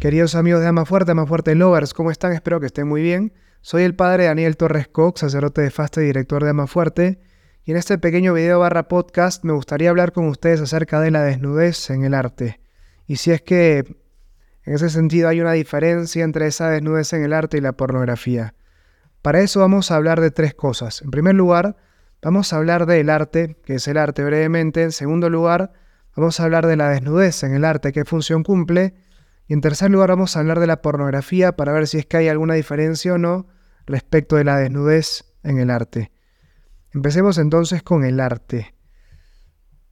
Queridos amigos de Ama Fuerte, Ama Fuerte Lovers, ¿cómo están? Espero que estén muy bien. Soy el padre Daniel Torres Cox, sacerdote de Fasta y director de Ama Fuerte. Y en este pequeño video barra podcast me gustaría hablar con ustedes acerca de la desnudez en el arte. Y si es que en ese sentido hay una diferencia entre esa desnudez en el arte y la pornografía. Para eso vamos a hablar de tres cosas. En primer lugar, vamos a hablar del arte, que es el arte brevemente. En segundo lugar, vamos a hablar de la desnudez en el arte, qué función cumple. Y en tercer lugar vamos a hablar de la pornografía para ver si es que hay alguna diferencia o no respecto de la desnudez en el arte. Empecemos entonces con el arte.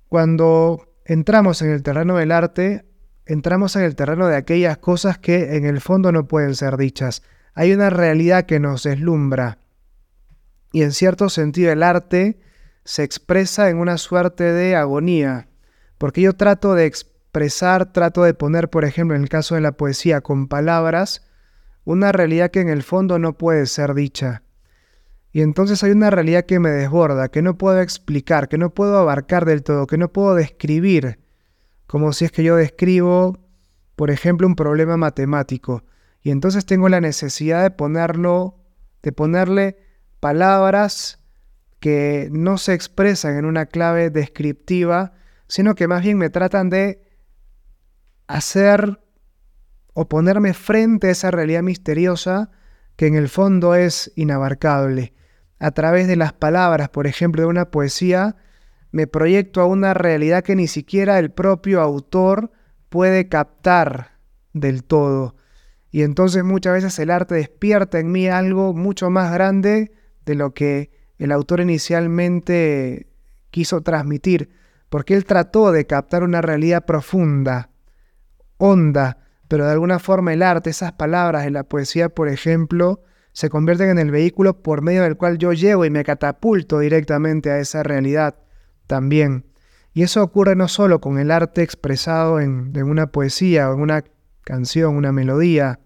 Cuando entramos en el terreno del arte, entramos en el terreno de aquellas cosas que en el fondo no pueden ser dichas. Hay una realidad que nos deslumbra. Y en cierto sentido el arte se expresa en una suerte de agonía, porque yo trato de expresar, trato de poner, por ejemplo, en el caso de la poesía, con palabras, una realidad que en el fondo no puede ser dicha. Y entonces hay una realidad que me desborda, que no puedo explicar, que no puedo abarcar del todo, que no puedo describir, como si es que yo describo, por ejemplo, un problema matemático. Y entonces tengo la necesidad de ponerlo, de ponerle palabras que no se expresan en una clave descriptiva, sino que más bien me tratan de hacer o ponerme frente a esa realidad misteriosa que en el fondo es inabarcable. A través de las palabras, por ejemplo, de una poesía, me proyecto a una realidad que ni siquiera el propio autor puede captar del todo. Y entonces muchas veces el arte despierta en mí algo mucho más grande de lo que el autor inicialmente quiso transmitir, porque él trató de captar una realidad profunda, honda, pero de alguna forma el arte, esas palabras de la poesía, por ejemplo, se convierten en el vehículo por medio del cual yo llego y me catapulto directamente a esa realidad también. Y eso ocurre no solo con el arte expresado en, en una poesía o en una canción, una melodía.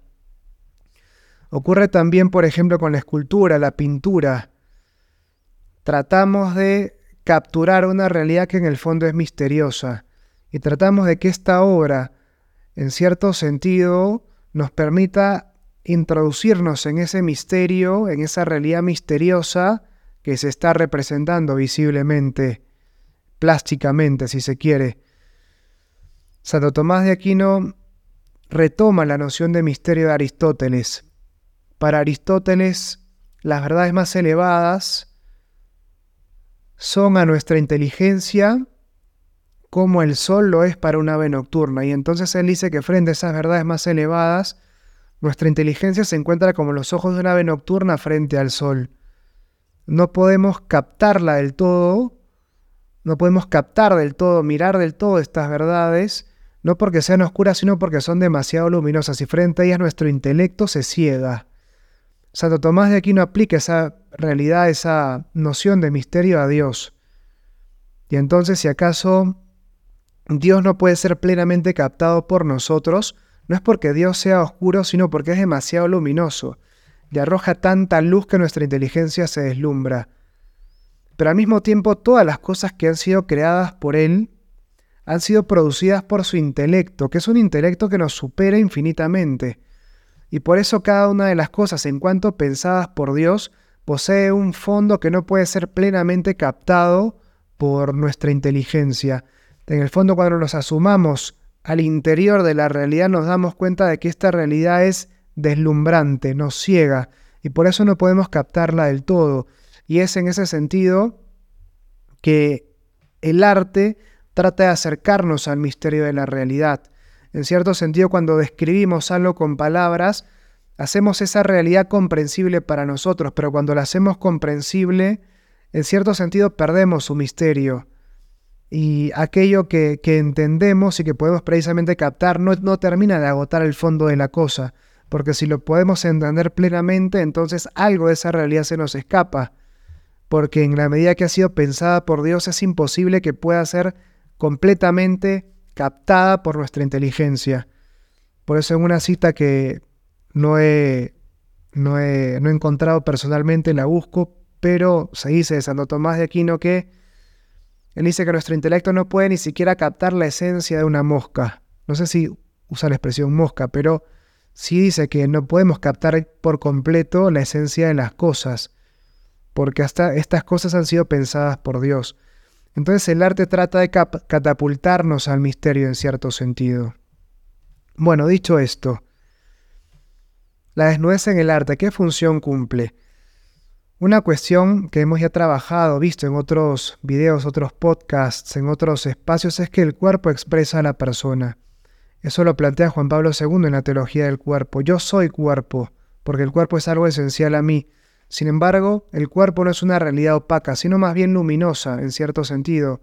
Ocurre también, por ejemplo, con la escultura, la pintura. Tratamos de capturar una realidad que en el fondo es misteriosa y tratamos de que esta obra en cierto sentido, nos permita introducirnos en ese misterio, en esa realidad misteriosa que se está representando visiblemente, plásticamente, si se quiere. Santo Tomás de Aquino retoma la noción de misterio de Aristóteles. Para Aristóteles, las verdades más elevadas son a nuestra inteligencia como el sol lo es para un ave nocturna. Y entonces él dice que frente a esas verdades más elevadas, nuestra inteligencia se encuentra como los ojos de un ave nocturna frente al sol. No podemos captarla del todo, no podemos captar del todo, mirar del todo estas verdades, no porque sean oscuras, sino porque son demasiado luminosas y frente a ellas nuestro intelecto se ciega. Santo Tomás de Aquino aplica esa realidad, esa noción de misterio a Dios. Y entonces, si acaso Dios no puede ser plenamente captado por nosotros, no es porque Dios sea oscuro, sino porque es demasiado luminoso y arroja tanta luz que nuestra inteligencia se deslumbra. Pero al mismo tiempo todas las cosas que han sido creadas por Él han sido producidas por su intelecto, que es un intelecto que nos supera infinitamente. Y por eso cada una de las cosas, en cuanto pensadas por Dios, posee un fondo que no puede ser plenamente captado por nuestra inteligencia. En el fondo, cuando nos asumamos al interior de la realidad, nos damos cuenta de que esta realidad es deslumbrante, nos ciega, y por eso no podemos captarla del todo. Y es en ese sentido que el arte trata de acercarnos al misterio de la realidad. En cierto sentido, cuando describimos algo con palabras, hacemos esa realidad comprensible para nosotros, pero cuando la hacemos comprensible, en cierto sentido perdemos su misterio y aquello que, entendemos y que podemos precisamente captar no, no termina de agotar el fondo de la cosa, porque si lo podemos entender plenamente, entonces algo de esa realidad se nos escapa, porque en la medida que ha sido pensada por Dios es imposible que pueda ser completamente captada por nuestra inteligencia. Por eso en una cita que no he, no he, no he encontrado personalmente, la busco, pero se dice de Santo Tomás de Aquino que Él dice que nuestro intelecto no puede ni siquiera captar la esencia de una mosca. No sé si usa la expresión mosca, pero sí dice que no podemos captar por completo la esencia de las cosas, porque hasta estas cosas han sido pensadas por Dios. Entonces el arte trata de catapultarnos al misterio en cierto sentido. Bueno, dicho esto, la desnudez en el arte, ¿qué función cumple? Una cuestión que hemos ya trabajado, visto en otros videos, otros podcasts, en otros espacios, es que el cuerpo expresa a la persona. Eso lo plantea Juan Pablo II en la teología del cuerpo. Yo soy cuerpo, porque el cuerpo es algo esencial a mí. Sin embargo, el cuerpo no es una realidad opaca, sino más bien luminosa, en cierto sentido,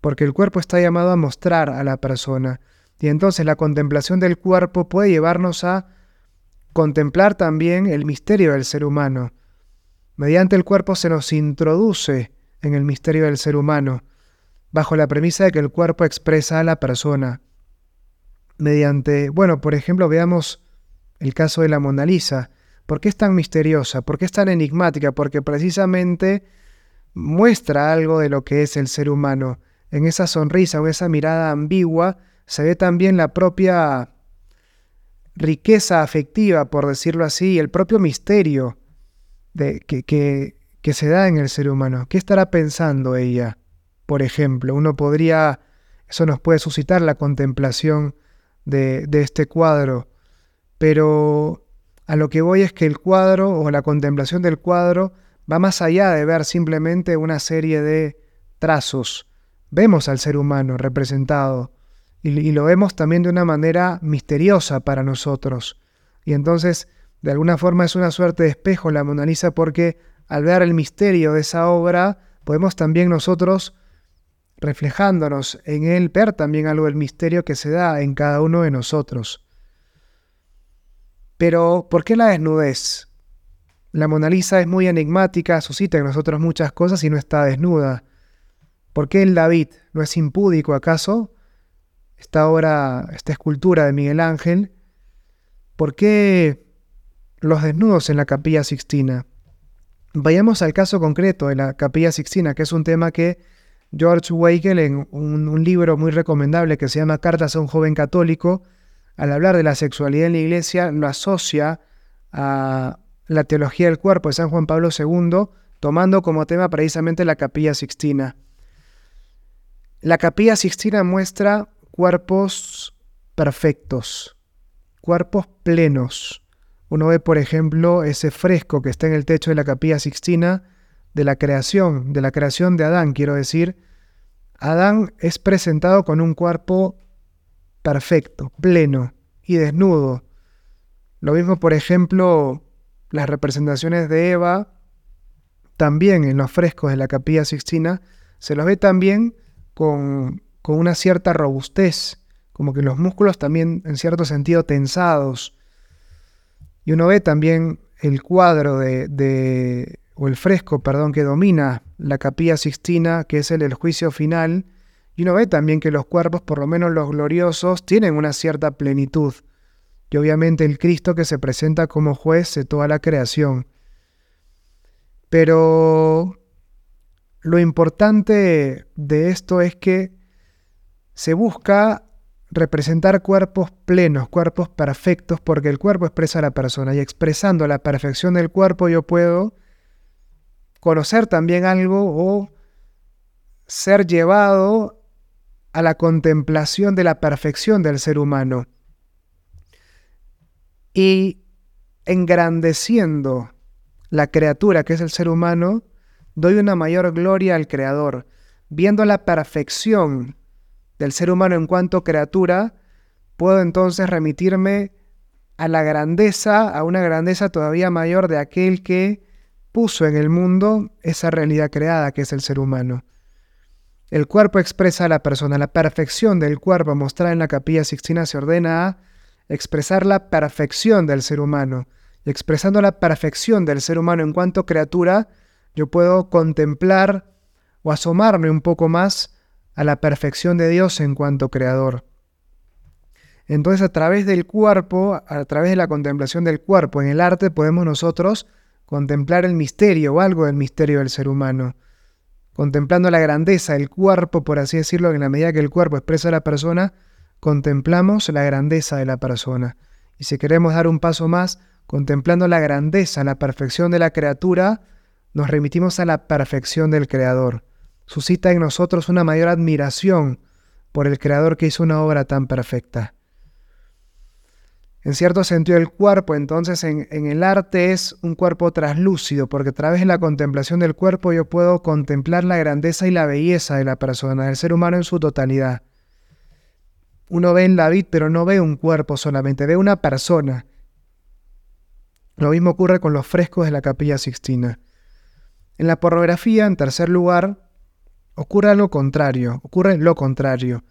porque el cuerpo está llamado a mostrar a la persona. Y entonces la contemplación del cuerpo puede llevarnos a contemplar también el misterio del ser humano. Mediante el cuerpo se nos introduce en el misterio del ser humano, bajo la premisa de que el cuerpo expresa a la persona mediante, bueno, por ejemplo, veamos el caso de la Mona Lisa. ¿Por qué es tan misteriosa? ¿Por qué es tan enigmática? Porque precisamente muestra algo de lo que es el ser humano. En esa sonrisa o esa mirada ambigua se ve también la propia riqueza afectiva, por decirlo así, el propio misterio de, que, se da en el ser humano. ¿Qué estará pensando ella? Por ejemplo, uno podría, eso nos puede suscitar la contemplación de, este cuadro, pero a lo que voy es que el cuadro o la contemplación del cuadro va más allá de ver simplemente una serie de trazos. Vemos al ser humano representado y, lo vemos también de una manera misteriosa para nosotros. Y entonces, de alguna forma es una suerte de espejo la Mona Lisa porque al ver el misterio de esa obra, podemos también nosotros reflejándonos en él, ver también algo del misterio que se da en cada uno de nosotros. Pero, ¿por qué la desnudez? La Mona Lisa es muy enigmática, suscita en nosotros muchas cosas y no está desnuda. ¿Por qué el David no es impúdico acaso? Esta obra, esta escultura de Miguel Ángel. ¿Por qué los desnudos en la capilla sixtina? Vayamos al caso concreto de la capilla sixtina, que es un tema que George Weigel, en un, libro muy recomendable que se llama Cartas a un joven católico, al hablar de la sexualidad en la iglesia, lo asocia a la teología del cuerpo de San Juan Pablo II, tomando como tema precisamente la capilla sixtina. La capilla sixtina muestra cuerpos perfectos, cuerpos plenos. Uno ve, por ejemplo, ese fresco que está en el techo de la capilla sixtina, de la creación, de la creación de Adán, quiero decir, Adán es presentado con un cuerpo perfecto, pleno y desnudo. Lo mismo, por ejemplo, las representaciones de Eva, también en los frescos de la capilla sixtina, se los ve también con, con una cierta robustez, como que los músculos también en cierto sentido tensados. Y uno ve también el cuadro de, o el fresco, perdón, que domina la capilla sixtina, que es el del juicio final, y uno ve también que los cuerpos, por lo menos los gloriosos, tienen una cierta plenitud, y obviamente el Cristo que se presenta como juez de toda la creación. Pero lo importante de esto es que se busca representar cuerpos plenos, cuerpos perfectos, porque el cuerpo expresa a la persona y expresando la perfección del cuerpo yo puedo conocer también algo o ser llevado a la contemplación de la perfección del ser humano. Y engrandeciendo la criatura que es el ser humano, doy una mayor gloria al Creador, viendo la perfección del ser humano en cuanto criatura, puedo entonces remitirme a la grandeza, a una grandeza todavía mayor de aquel que puso en el mundo esa realidad creada que es el ser humano. El cuerpo expresa a la persona, la perfección del cuerpo mostrada en la capilla sixtina se ordena a expresar la perfección del ser humano. Y expresando la perfección del ser humano en cuanto criatura, yo puedo contemplar o asomarme un poco más a la perfección de Dios en cuanto creador. Entonces a través del cuerpo, a través de la contemplación del cuerpo en el arte, podemos nosotros contemplar el misterio o algo del misterio del ser humano. contemplando la grandeza del cuerpo, por así decirlo, en la medida que el cuerpo expresa a la persona, contemplamos la grandeza de la persona. Y si queremos dar un paso más, contemplando la grandeza, la perfección de la criatura, nos remitimos a la perfección del Creador. Suscita en nosotros una mayor admiración por el Creador que hizo una obra tan perfecta. En cierto sentido, el cuerpo entonces en, el arte es un cuerpo traslúcido, porque a través de la contemplación del cuerpo yo puedo contemplar la grandeza y la belleza de la persona, del ser humano en su totalidad. Uno ve en la vid, pero no ve un cuerpo solamente, ve una persona. Lo mismo ocurre con los frescos de la capilla sixtina. En la pornografía, en tercer lugar, ocurre lo contrario, ocurre lo contrario.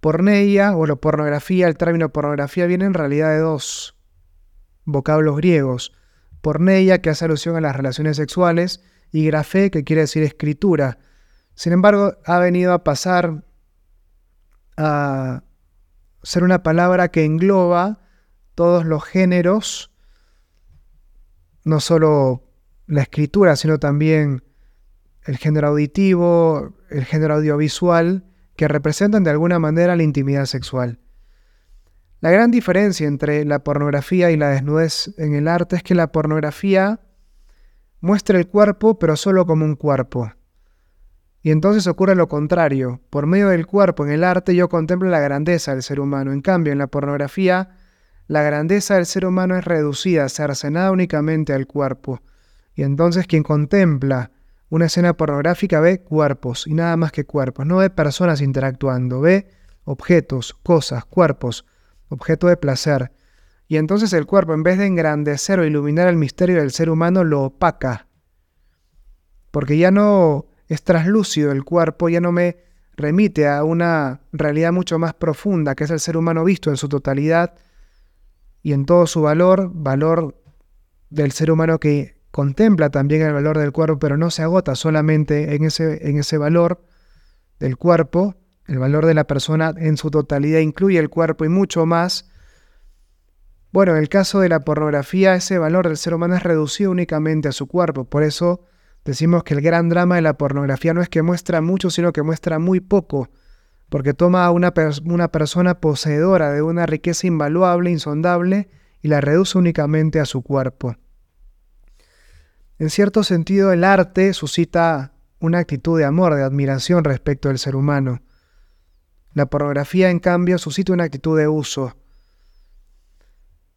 Porneia o la pornografía, el término pornografía viene en realidad de dos vocablos griegos. Porneia, que hace alusión a las relaciones sexuales, y grafé, que quiere decir escritura. Sin embargo, ha venido a pasar a ser una palabra que engloba todos los géneros, no solo la escritura, sino también el género auditivo, el género audiovisual que representan de alguna manera la intimidad sexual. La gran diferencia entre la pornografía y la desnudez en el arte es que la pornografía muestra el cuerpo pero solo como un cuerpo. Y entonces ocurre lo contrario. Por medio del cuerpo en el arte yo contemplo la grandeza del ser humano. En cambio, en la pornografía, la grandeza del ser humano es reducida, cercenada únicamente al cuerpo. Y entonces quien contempla una escena pornográfica ve cuerpos y nada más que cuerpos, no ve personas interactuando, ve objetos, cosas, cuerpos, objeto de placer. Y entonces el cuerpo, en vez de engrandecer o iluminar el misterio del ser humano, lo opaca. Porque ya no es traslúcido el cuerpo, ya no me remite a una realidad mucho más profunda, que es el ser humano visto en su totalidad y en todo su valor, valor del ser humano que contempla también el valor del cuerpo, pero no se agota solamente en ese, en ese valor del cuerpo, el valor de la persona en su totalidad incluye el cuerpo y mucho más. Bueno, en el caso de la pornografía, ese valor del ser humano es reducido únicamente a su cuerpo. Por eso decimos que el gran drama de la pornografía no es que muestra mucho, sino que muestra muy poco, porque toma a una, una persona poseedora de una riqueza invaluable, insondable, y la reduce únicamente a su cuerpo. En cierto sentido, el arte suscita una actitud de amor, de admiración respecto del ser humano. La pornografía, en cambio, suscita una actitud de uso.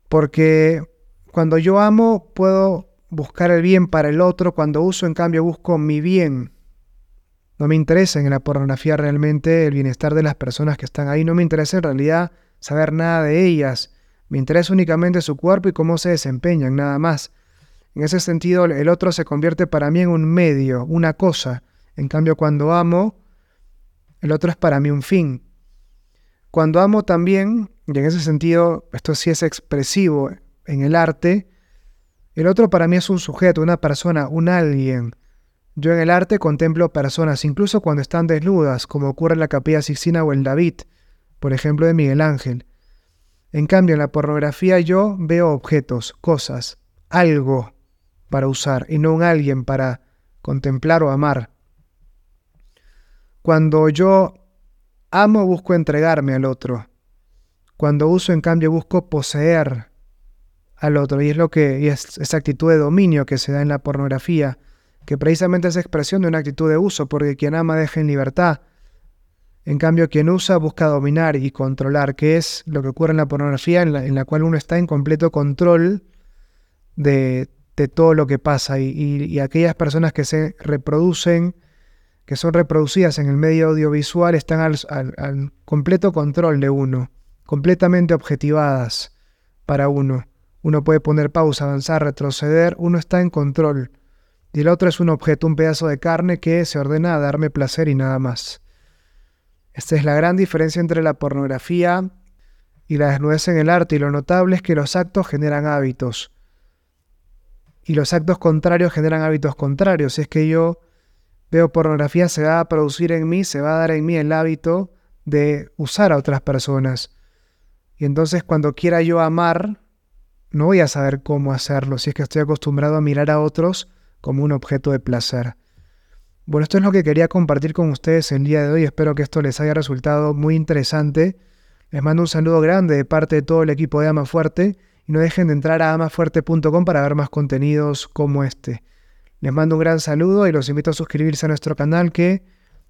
Porque cuando yo amo, puedo buscar el bien para el otro, cuando uso, en cambio, busco mi bien. No me interesa en la pornografía realmente el bienestar de las personas que están ahí, no me interesa en realidad saber nada de ellas, me interesa únicamente su cuerpo y cómo se desempeñan, nada más. En ese sentido, el otro se convierte para mí en un medio, una cosa. En cambio, cuando amo, el otro es para mí un fin. Cuando amo también, y en ese sentido, esto sí es expresivo en el arte, el otro para mí es un sujeto, una persona, un alguien. Yo en el arte contemplo personas, incluso cuando están desnudas, como ocurre en la Capilla Sixtina o el David, por ejemplo, de Miguel Ángel. En cambio, en la pornografía yo veo objetos, cosas, algo, para usar y no un alguien para contemplar o amar. Cuando yo amo busco entregarme al otro. Cuando uso en cambio busco poseer al otro y es lo que es esa actitud de dominio que se da en la pornografía, que precisamente es expresión de una actitud de uso, porque quien ama deja en libertad. En cambio, quien usa busca dominar y controlar, que es lo que ocurre en la pornografía, en la, en la cual uno está en completo control de de todo lo que pasa y, aquellas personas que se reproducen, que son reproducidas en el medio audiovisual, están al, completo control de uno, completamente objetivadas para uno. Uno puede poner pausa, avanzar, retroceder, uno está en control. Y el otro es un objeto, un pedazo de carne que se ordena a darme placer y nada más. Esta es la gran diferencia entre la pornografía y la desnudez en el arte, y lo notable es que los actos generan hábitos y los actos contrarios generan hábitos contrarios. Si es que yo veo pornografía, se va a producir en mí, se va a dar en mí el hábito de usar a otras personas. Y entonces cuando quiera yo amar, no voy a saber cómo hacerlo si es que estoy acostumbrado a mirar a otros como un objeto de placer. Bueno, esto es lo que quería compartir con ustedes el día de hoy. Espero que esto les haya resultado muy interesante. Les mando un saludo grande de parte de todo el equipo de Ama Fuerte y no dejen de entrar a amafuerte.com para ver más contenidos como este. Les mando un gran saludo y los invito a suscribirse a nuestro canal que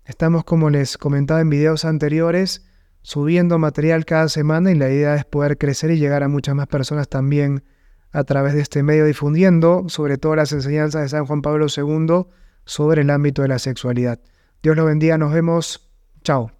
estamos, como les comentaba en videos anteriores, subiendo material cada semana y la idea es poder crecer y llegar a muchas más personas también a través de este medio difundiendo sobre todo las enseñanzas de San Juan Pablo II sobre el ámbito de la sexualidad. Dios lo bendiga, nos vemos. Chao.